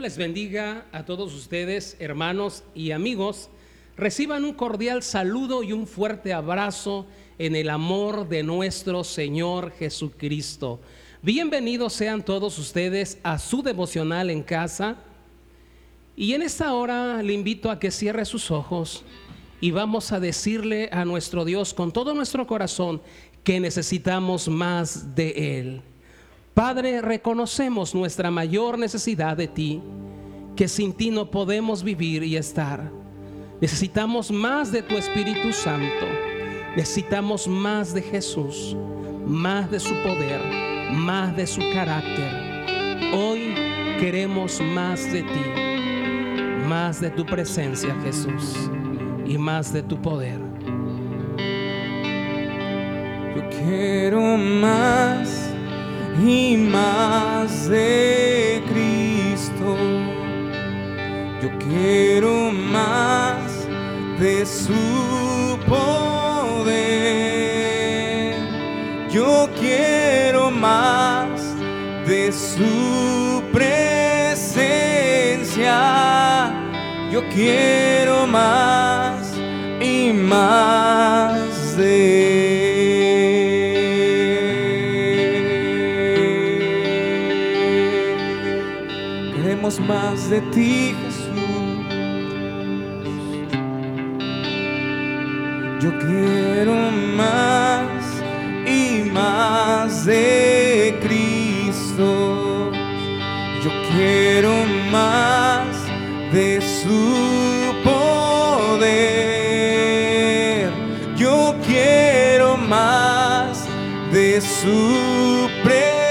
Les bendiga a todos ustedes, hermanos y amigos. Reciban un cordial saludo y un fuerte abrazo en el amor de nuestro Señor Jesucristo. Bienvenidos sean todos ustedes a su devocional en casa. Y en esta hora le invito a que cierre sus ojos y vamos a decirle a nuestro Dios con todo nuestro corazón que necesitamos más de Él. Padre, reconocemos nuestra mayor necesidad de ti, que sin ti no podemos vivir y estar. Necesitamos más de tu Espíritu Santo. Necesitamos más de Jesús, más de su poder, más de su carácter. Hoy queremos más de ti, más de tu presencia, Jesús, y más de tu poder. Yo quiero más y más de Cristo. Yo quiero más de su poder. Yo quiero más de su presencia. Yo quiero más y más de más de ti, Jesús. Yo quiero más y más de Cristo. Yo quiero más de su poder. Yo quiero más de su presencia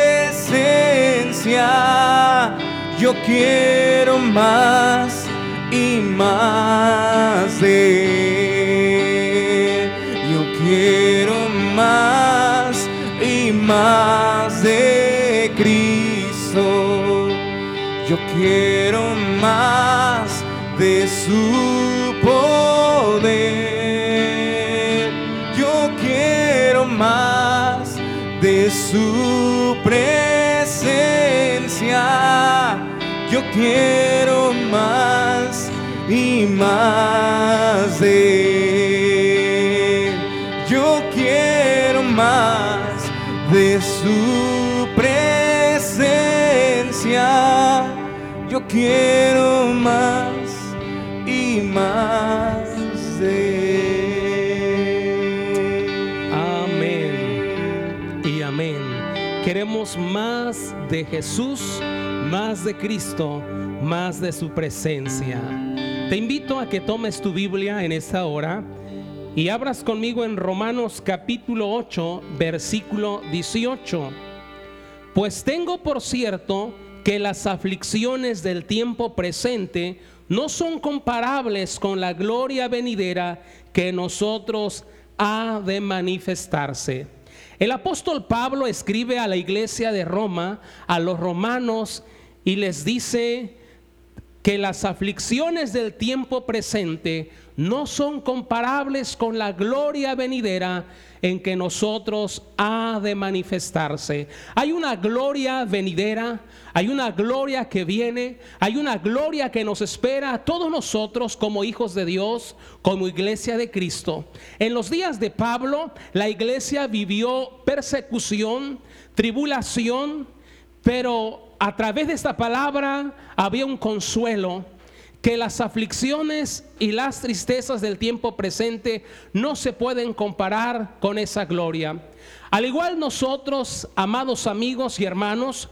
yo quiero más y más de. Yo quiero más y más de Cristo. Yo quiero más de su poder. Yo quiero más de su presencia yo quiero más y más de Yo quiero más de su presencia. Yo quiero más y más de Amén y amén. Queremos más de Jesús más de Cristo, más de su presencia. Te invito a que tomes tu Biblia en esta hora y abras conmigo en Romanos capítulo 8, versículo 18. Pues tengo por cierto que las aflicciones del tiempo presente no son comparables con la gloria venidera que nosotros ha de manifestarse. El apóstol Pablo escribe a la iglesia de Roma, a los romanos, y les dice que las aflicciones del tiempo presente no son comparables con la gloria venidera en que nosotros ha de manifestarse. Hay una gloria venidera, hay una gloria que viene, hay una gloria que nos espera a todos nosotros como hijos de Dios, como iglesia de Cristo. En los días de Pablo, la iglesia vivió persecución, tribulación, pero a través de esta palabra había un consuelo que las aflicciones y las tristezas del tiempo presente no se pueden comparar con esa gloria. Al igual nosotros, amados amigos y hermanos,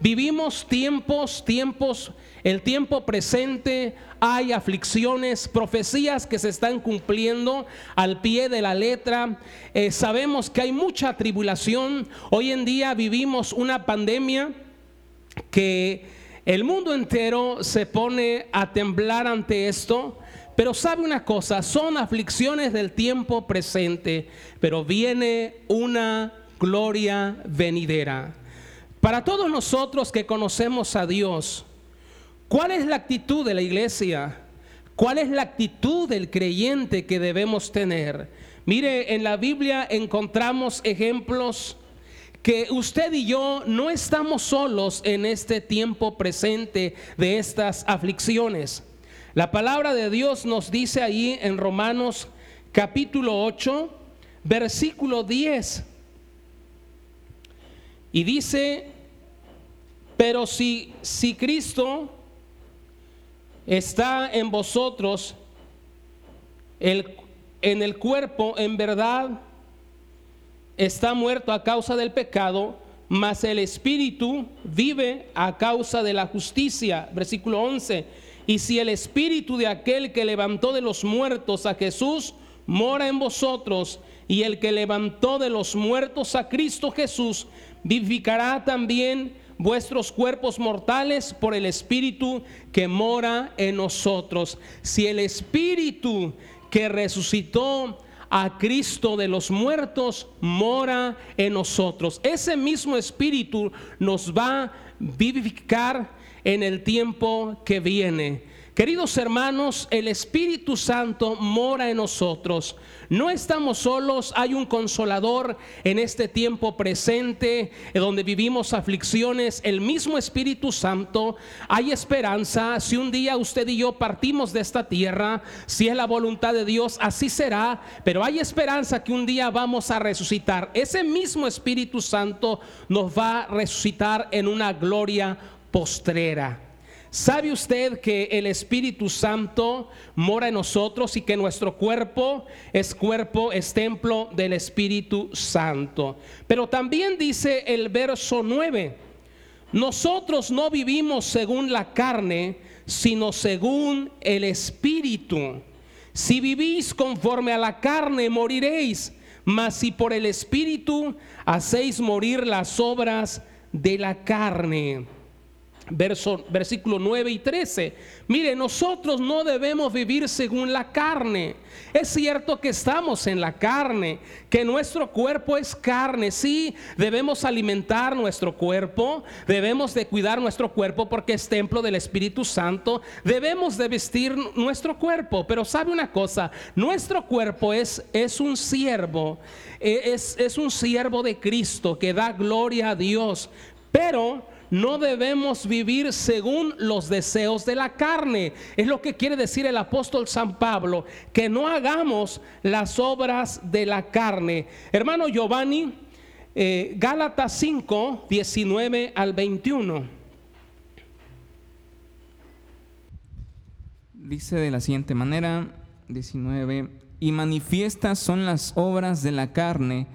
vivimos tiempos, tiempos, el tiempo presente, hay aflicciones, profecías que se están cumpliendo al pie de la letra. Eh, sabemos que hay mucha tribulación. Hoy en día vivimos una pandemia que el mundo entero se pone a temblar ante esto, pero sabe una cosa, son aflicciones del tiempo presente, pero viene una gloria venidera. Para todos nosotros que conocemos a Dios, ¿cuál es la actitud de la iglesia? ¿Cuál es la actitud del creyente que debemos tener? Mire, en la Biblia encontramos ejemplos que usted y yo no estamos solos en este tiempo presente de estas aflicciones. La palabra de Dios nos dice ahí en Romanos capítulo 8, versículo 10. Y dice, pero si, si Cristo está en vosotros, el, en el cuerpo en verdad está muerto a causa del pecado, mas el espíritu vive a causa de la justicia. Versículo 11. Y si el espíritu de aquel que levantó de los muertos a Jesús mora en vosotros, y el que levantó de los muertos a Cristo Jesús, vivificará también vuestros cuerpos mortales por el espíritu que mora en nosotros. Si el espíritu que resucitó a Cristo de los muertos mora en nosotros. Ese mismo espíritu nos va a vivificar en el tiempo que viene. Queridos hermanos, el Espíritu Santo mora en nosotros. No estamos solos, hay un consolador en este tiempo presente, donde vivimos aflicciones, el mismo Espíritu Santo. Hay esperanza, si un día usted y yo partimos de esta tierra, si es la voluntad de Dios, así será, pero hay esperanza que un día vamos a resucitar. Ese mismo Espíritu Santo nos va a resucitar en una gloria postrera. ¿Sabe usted que el Espíritu Santo mora en nosotros y que nuestro cuerpo es cuerpo, es templo del Espíritu Santo? Pero también dice el verso 9, nosotros no vivimos según la carne, sino según el Espíritu. Si vivís conforme a la carne, moriréis, mas si por el Espíritu hacéis morir las obras de la carne verso, versículo 9 y 13. Mire, nosotros no debemos vivir según la carne. Es cierto que estamos en la carne, que nuestro cuerpo es carne. Sí, debemos alimentar nuestro cuerpo, debemos de cuidar nuestro cuerpo porque es templo del Espíritu Santo. Debemos de vestir nuestro cuerpo, pero sabe una cosa, nuestro cuerpo es, es un siervo, e, es, es un siervo de Cristo que da gloria a Dios. Pero no debemos vivir según los deseos de la carne. Es lo que quiere decir el apóstol San Pablo, que no hagamos las obras de la carne. Hermano Giovanni, eh, Gálatas 5, 19 al 21. Dice de la siguiente manera, 19, y manifiestas son las obras de la carne,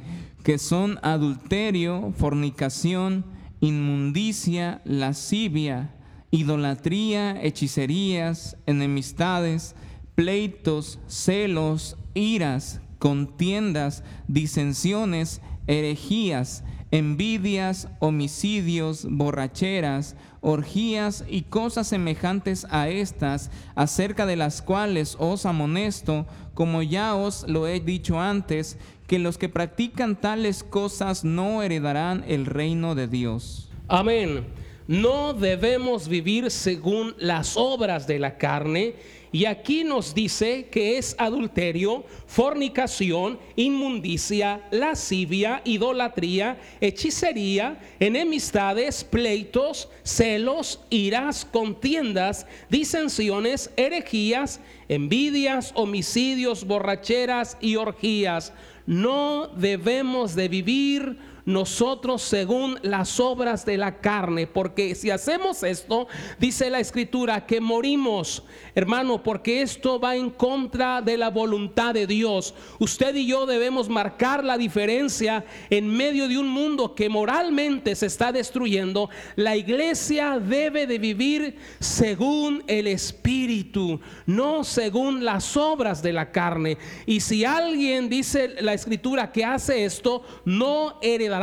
que son adulterio, fornicación, inmundicia, lascivia, idolatría, hechicerías, enemistades, pleitos, celos, iras, contiendas, disensiones, herejías, envidias, homicidios, borracheras, orgías y cosas semejantes a estas, acerca de las cuales os amonesto, como ya os lo he dicho antes, que los que practican tales cosas no heredarán el reino de Dios. Amén. No debemos vivir según las obras de la carne. Y aquí nos dice que es adulterio, fornicación, inmundicia, lascivia, idolatría, hechicería, enemistades, pleitos, celos, iras, contiendas, disensiones, herejías, envidias, homicidios, borracheras y orgías no debemos de vivir nosotros según las obras de la carne, porque si hacemos esto, dice la escritura, que morimos, hermano, porque esto va en contra de la voluntad de Dios. Usted y yo debemos marcar la diferencia en medio de un mundo que moralmente se está destruyendo. La iglesia debe de vivir según el Espíritu, no según las obras de la carne. Y si alguien dice la escritura que hace esto, no heredará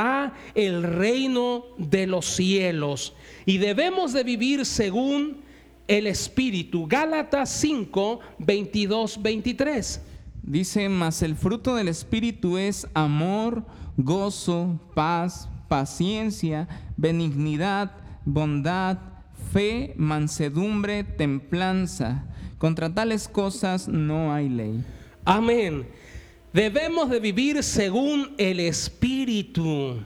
el reino de los cielos. Y debemos de vivir según el Espíritu. Gálatas 5, 22, 23. Dice, mas el fruto del Espíritu es amor, gozo, paz, paciencia, benignidad, bondad, fe, mansedumbre, templanza. Contra tales cosas no hay ley. Amén. Debemos de vivir según el Espíritu.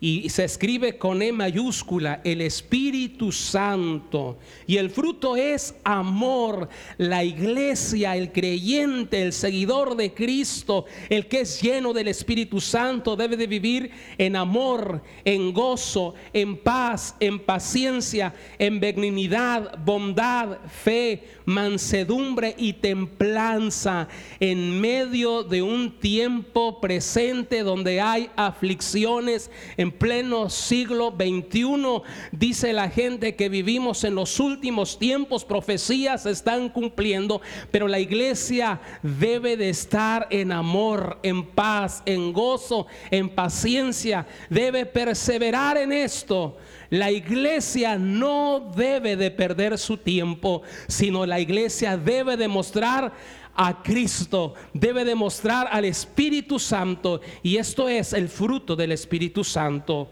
Y se escribe con E mayúscula, el Espíritu Santo. Y el fruto es amor. La iglesia, el creyente, el seguidor de Cristo, el que es lleno del Espíritu Santo, debe de vivir en amor, en gozo, en paz, en paciencia, en benignidad, bondad, fe, mansedumbre y templanza en medio de un tiempo presente donde hay aflicciones pleno siglo XXI. Dice la gente que vivimos en los últimos tiempos, profecías se están cumpliendo, pero la iglesia debe de estar en amor, en paz, en gozo, en paciencia, debe perseverar en esto. La iglesia no debe de perder su tiempo, sino la iglesia debe demostrar a Cristo, debe demostrar al Espíritu Santo y esto es el fruto del Espíritu Santo.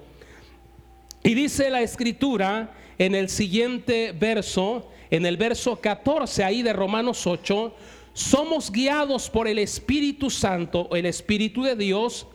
Y dice la escritura en el siguiente verso, en el verso 14 ahí de Romanos 8, somos guiados por el Espíritu Santo, el Espíritu de Dios,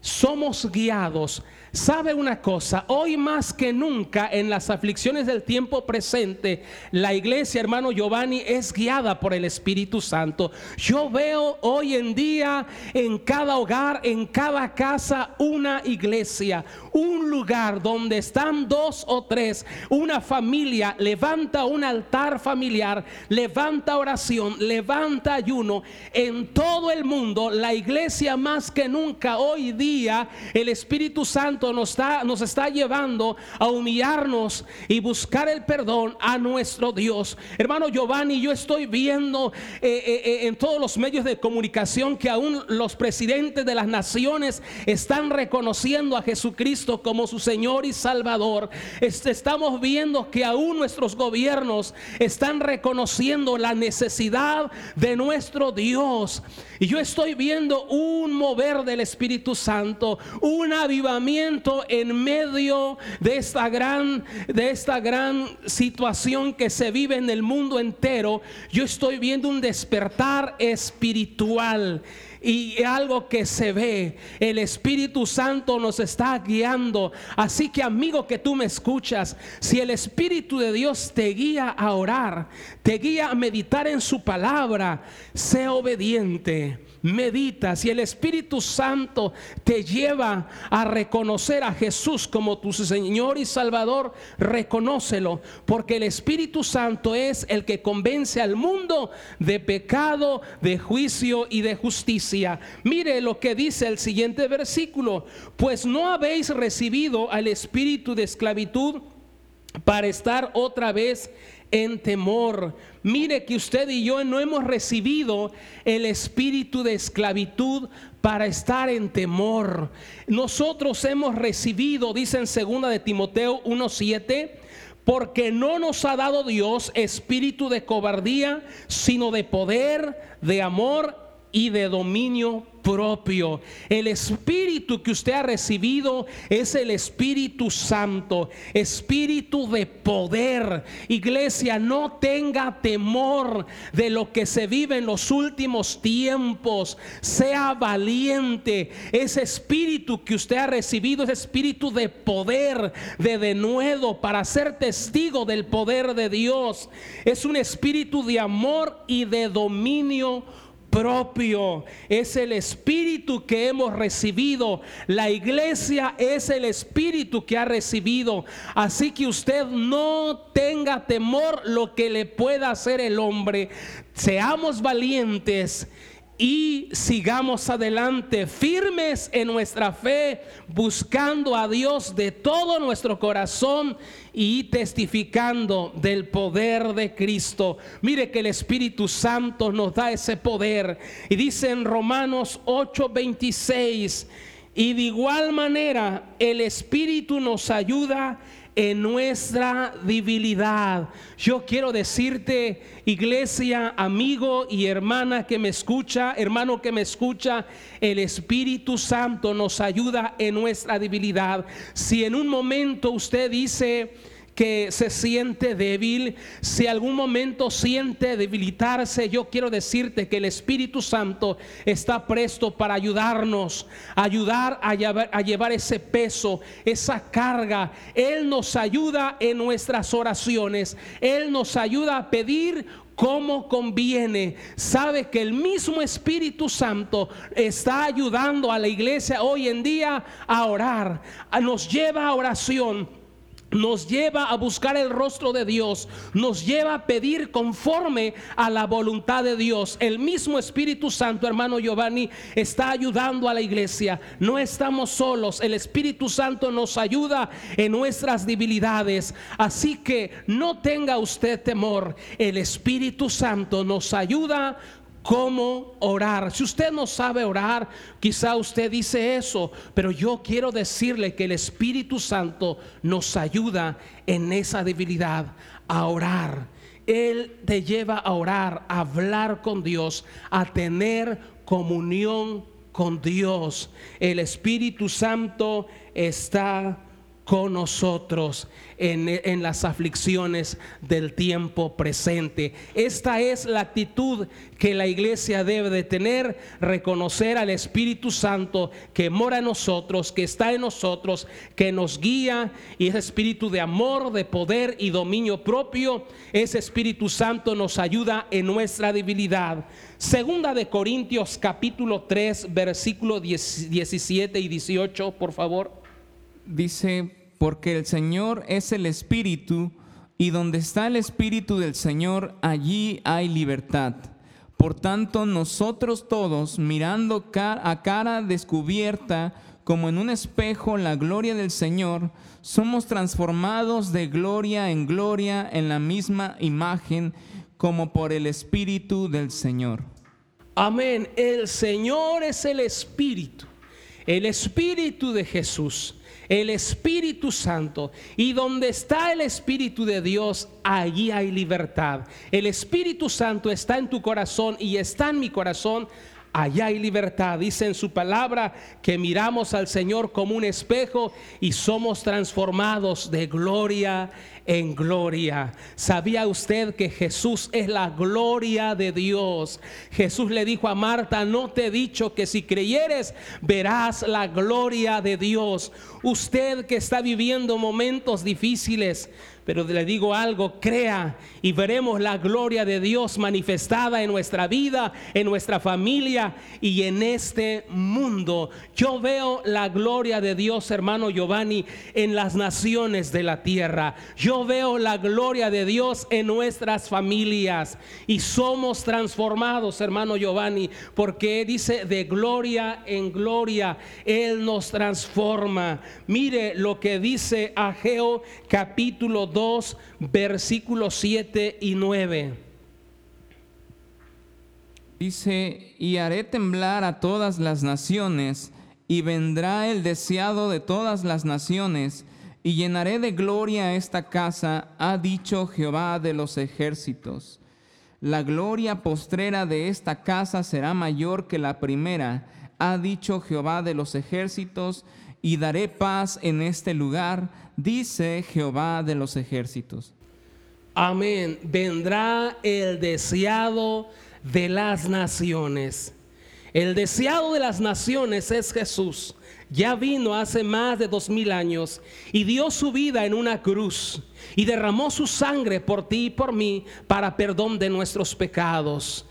somos guiados ¿Sabe una cosa? Hoy más que nunca en las aflicciones del tiempo presente, la iglesia, hermano Giovanni, es guiada por el Espíritu Santo. Yo veo hoy en día en cada hogar, en cada casa, una iglesia, un lugar donde están dos o tres, una familia levanta un altar familiar, levanta oración, levanta ayuno. En todo el mundo, la iglesia más que nunca hoy día, el Espíritu Santo nos está, nos está llevando a humillarnos y buscar el perdón a nuestro Dios. Hermano Giovanni, yo estoy viendo eh, eh, eh, en todos los medios de comunicación que aún los presidentes de las naciones están reconociendo a Jesucristo como su Señor y Salvador. estamos viendo que aún nuestros gobiernos están reconociendo la necesidad de nuestro Dios. Y yo estoy viendo un mover del Espíritu Santo, un en medio de esta gran de esta gran situación que se vive en el mundo entero. Yo estoy viendo un despertar espiritual y algo que se ve. El Espíritu Santo nos está guiando. Así que amigo que tú me escuchas, si el Espíritu de Dios te guía a orar, te guía a meditar en su palabra, sé obediente medita, si el Espíritu Santo te lleva a reconocer a Jesús como tu Señor y Salvador, reconócelo, porque el Espíritu Santo es el que convence al mundo de pecado, de juicio y de justicia. Mire lo que dice el siguiente versículo, pues no habéis recibido al espíritu de esclavitud para estar otra vez en temor. Mire que usted y yo no hemos recibido el espíritu de esclavitud para estar en temor. Nosotros hemos recibido, dice en segunda de Timoteo 1:7, porque no nos ha dado Dios espíritu de cobardía, sino de poder, de amor y de dominio propio. El espíritu que usted ha recibido es el Espíritu Santo, espíritu de poder. Iglesia, no tenga temor de lo que se vive en los últimos tiempos. Sea valiente. Ese espíritu que usted ha recibido es espíritu de poder, de denuedo, para ser testigo del poder de Dios. Es un espíritu de amor y de dominio propio, es el espíritu que hemos recibido. La iglesia es el espíritu que ha recibido. Así que usted no tenga temor lo que le pueda hacer el hombre. Seamos valientes y sigamos adelante firmes en nuestra fe, buscando a Dios de todo nuestro corazón y testificando del poder de Cristo. Mire que el Espíritu Santo nos da ese poder. Y dice en Romanos 8:26, y de igual manera el Espíritu nos ayuda nuestra debilidad. Yo quiero decirte, iglesia, amigo y hermana que me escucha, hermano que me escucha, el Espíritu Santo nos ayuda en nuestra debilidad. Si en un momento usted dice, que se siente débil, si algún momento siente debilitarse, yo quiero decirte que el Espíritu Santo está presto para ayudarnos, ayudar a llevar, a llevar ese peso, esa carga. Él nos ayuda en nuestras oraciones, Él nos ayuda a pedir como conviene. Sabe que el mismo Espíritu Santo está ayudando a la iglesia hoy en día a orar, nos lleva a oración nos lleva a buscar el rostro de Dios, nos lleva a pedir conforme a la voluntad de Dios. El mismo Espíritu Santo, hermano Giovanni, está ayudando a la iglesia. No estamos solos, el Espíritu Santo nos ayuda en nuestras debilidades. Así que no tenga usted temor, el Espíritu Santo nos ayuda cómo orar. Si usted no sabe orar, quizá usted dice eso, pero yo quiero decirle que el Espíritu Santo nos ayuda en esa debilidad a orar. Él te lleva a orar, a hablar con Dios, a tener comunión con Dios. El Espíritu Santo está con nosotros en, las aflicciones del tiempo presente. Esta es la actitud que la iglesia debe de tener, reconocer al Espíritu Santo que mora en nosotros, que está en nosotros, que nos guía y ese espíritu de amor, de poder y dominio propio, ese Espíritu Santo nos ayuda en nuestra debilidad. Segunda de Corintios capítulo 3, versículo 17 y 18, por favor dice, porque el Señor es el Espíritu, y donde está el Espíritu del Señor, allí hay libertad. Por tanto, nosotros todos, mirando a cara descubierta, como en un espejo, la gloria del Señor, somos transformados de gloria en gloria en la misma imagen, como por el Espíritu del Señor. Amén. El Señor es el Espíritu, el Espíritu de Jesús el Espíritu Santo. Y donde está el Espíritu de Dios, allí hay libertad. El Espíritu Santo está en tu corazón y está en mi corazón. Allá hay libertad. Dice en su palabra que miramos al Señor como un espejo y somos transformados de gloria en gloria. ¿Sabía usted que Jesús es la gloria de Dios? Jesús le dijo a Marta, no te he dicho que si creyeres verás la gloria de Dios. Usted que está viviendo momentos difíciles, pero le digo algo, crea y veremos la gloria de Dios manifestada en nuestra vida, en nuestra familia y en este mundo. Yo veo la gloria de Dios, hermano Giovanni, en las naciones de la tierra. Yo veo la gloria de Dios en nuestras familias y somos transformados, hermano Giovanni, porque dice de gloria en gloria, Él nos transforma. Mire lo que dice Ageo capítulo 2, versículos 7 y 9. Dice, y haré temblar a todas las naciones, y vendrá el deseado de todas las naciones, y llenaré de gloria esta casa, ha dicho Jehová de los ejércitos. La gloria postrera de esta casa será mayor que la primera, ha dicho Jehová de los ejércitos, y daré paz en este lugar, dice Jehová de los ejércitos. Amén. Vendrá el deseado de las naciones. El deseado de las naciones es Jesús. Ya vino hace más de dos mil años y dio su vida en una cruz y derramó su sangre por ti y por mí para perdón de nuestros pecados.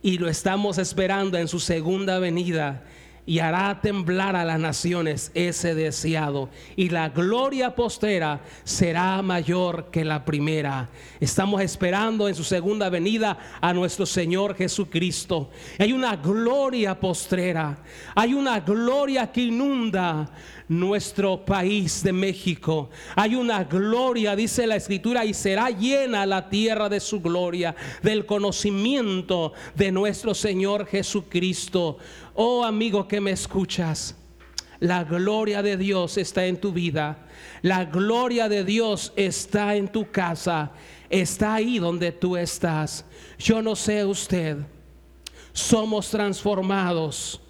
Y lo estamos esperando en su segunda venida y hará temblar a las naciones ese deseado. Y la gloria postera será mayor que la primera. Estamos esperando en su segunda venida a nuestro Señor Jesucristo. Hay una gloria postrera. Hay una gloria que inunda nuestro país de México. Hay una gloria, dice la escritura, y será llena la tierra de su gloria, del conocimiento de nuestro Señor Jesucristo. Oh amigo que me escuchas, la gloria de Dios está en tu vida. La gloria de Dios está en tu casa. Está ahí donde tú estás. Yo no sé usted. Somos transformados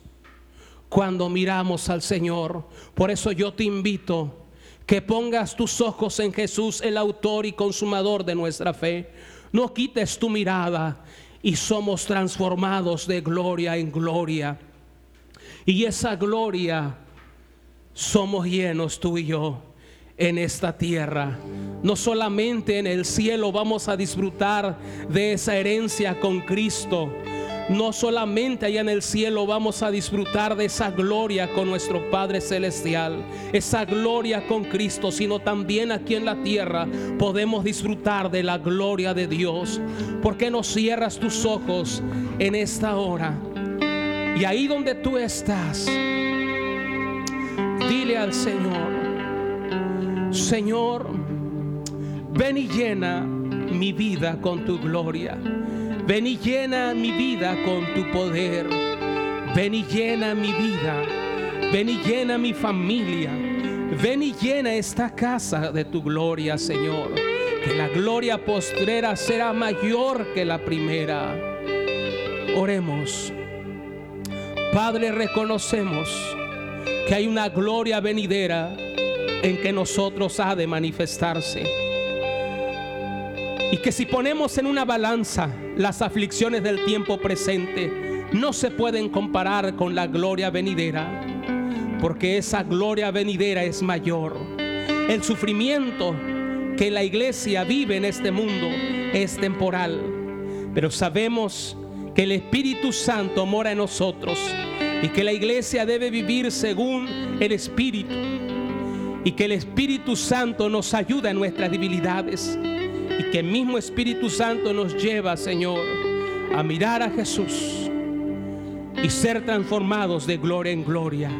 cuando miramos al Señor. Por eso yo te invito que pongas tus ojos en Jesús, el autor y consumador de nuestra fe. No quites tu mirada y somos transformados de gloria en gloria. Y esa gloria somos llenos tú y yo en esta tierra. No solamente en el cielo vamos a disfrutar de esa herencia con Cristo. No solamente allá en el cielo vamos a disfrutar de esa gloria con nuestro Padre Celestial, esa gloria con Cristo, sino también aquí en la tierra podemos disfrutar de la gloria de Dios. ¿Por qué no cierras tus ojos en esta hora? Y ahí donde tú estás, dile al Señor, Señor, ven y llena mi vida con tu gloria. Ven y llena mi vida con tu poder. Ven y llena mi vida. Ven y llena mi familia. Ven y llena esta casa de tu gloria, Señor. Que la gloria postrera será mayor que la primera. Oremos. Padre, reconocemos que hay una gloria venidera en que nosotros ha de manifestarse. Y que si ponemos en una balanza las aflicciones del tiempo presente, no se pueden comparar con la gloria venidera, porque esa gloria venidera es mayor. El sufrimiento que la iglesia vive en este mundo es temporal, pero sabemos que el Espíritu Santo mora en nosotros y que la iglesia debe vivir según el Espíritu y que el Espíritu Santo nos ayuda en nuestras debilidades y que el mismo Espíritu Santo nos lleva, Señor, a mirar a Jesús y ser transformados de gloria en gloria.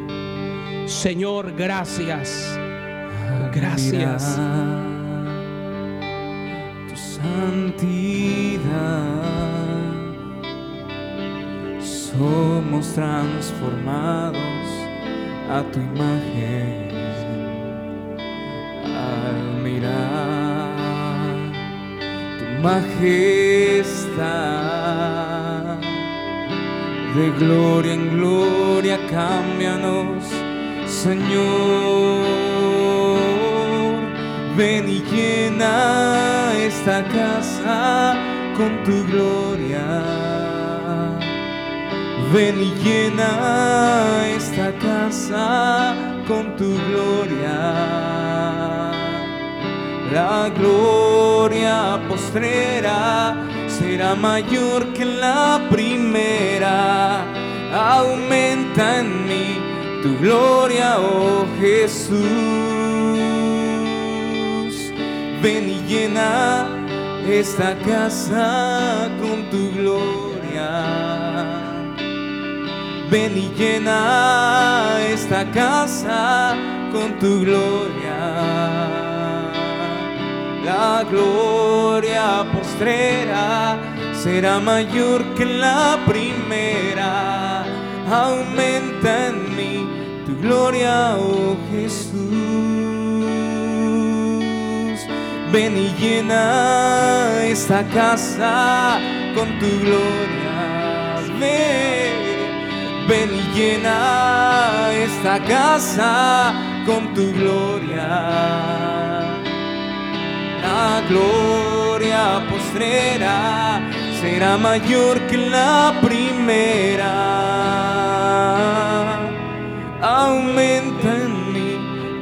Señor, gracias. Gracias. Tu Somos transformados a tu imagen al mirar tu majestad. De gloria en gloria, cámbianos, Señor. Ven y llena esta casa con tu gloria. Ven y llena esta casa con tu gloria. La gloria postrera será mayor que la primera. Aumenta en mí tu gloria, oh Jesús. Ven y llena esta casa con Ven y llena esta casa con tu gloria. La gloria postrera será mayor que la primera. Aumenta en mí tu gloria, oh Jesús. Ven y llena esta casa con tu gloria. Ven, ven y llena esta casa con tu gloria. La gloria postrera será mayor que la primera. Aumenta en mí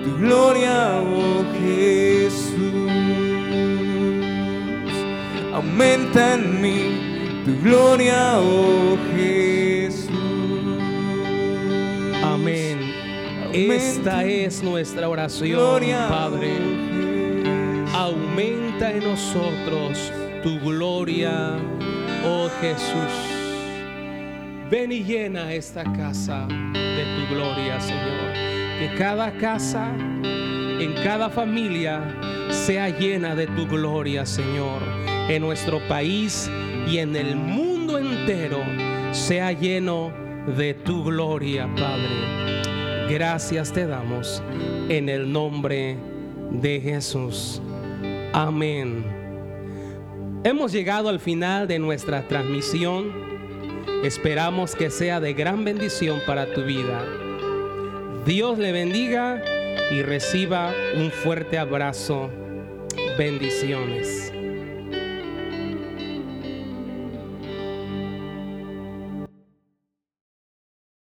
tu gloria, oh Jesús. Aumenta en mí tu gloria, oh Jesús. Esta es nuestra oración, Gloria, Padre. Aumenta en nosotros tu gloria, oh Jesús. Ven y llena esta casa de tu gloria, Señor. Que cada casa, en cada familia, sea llena de tu gloria, Señor. En nuestro país y en el mundo entero sea lleno de tu gloria, Padre. Gracias te damos en el nombre de Jesús. Amén. Hemos llegado al final de nuestra transmisión. Esperamos que sea de gran bendición para tu vida. Dios le bendiga y reciba un fuerte abrazo. Bendiciones.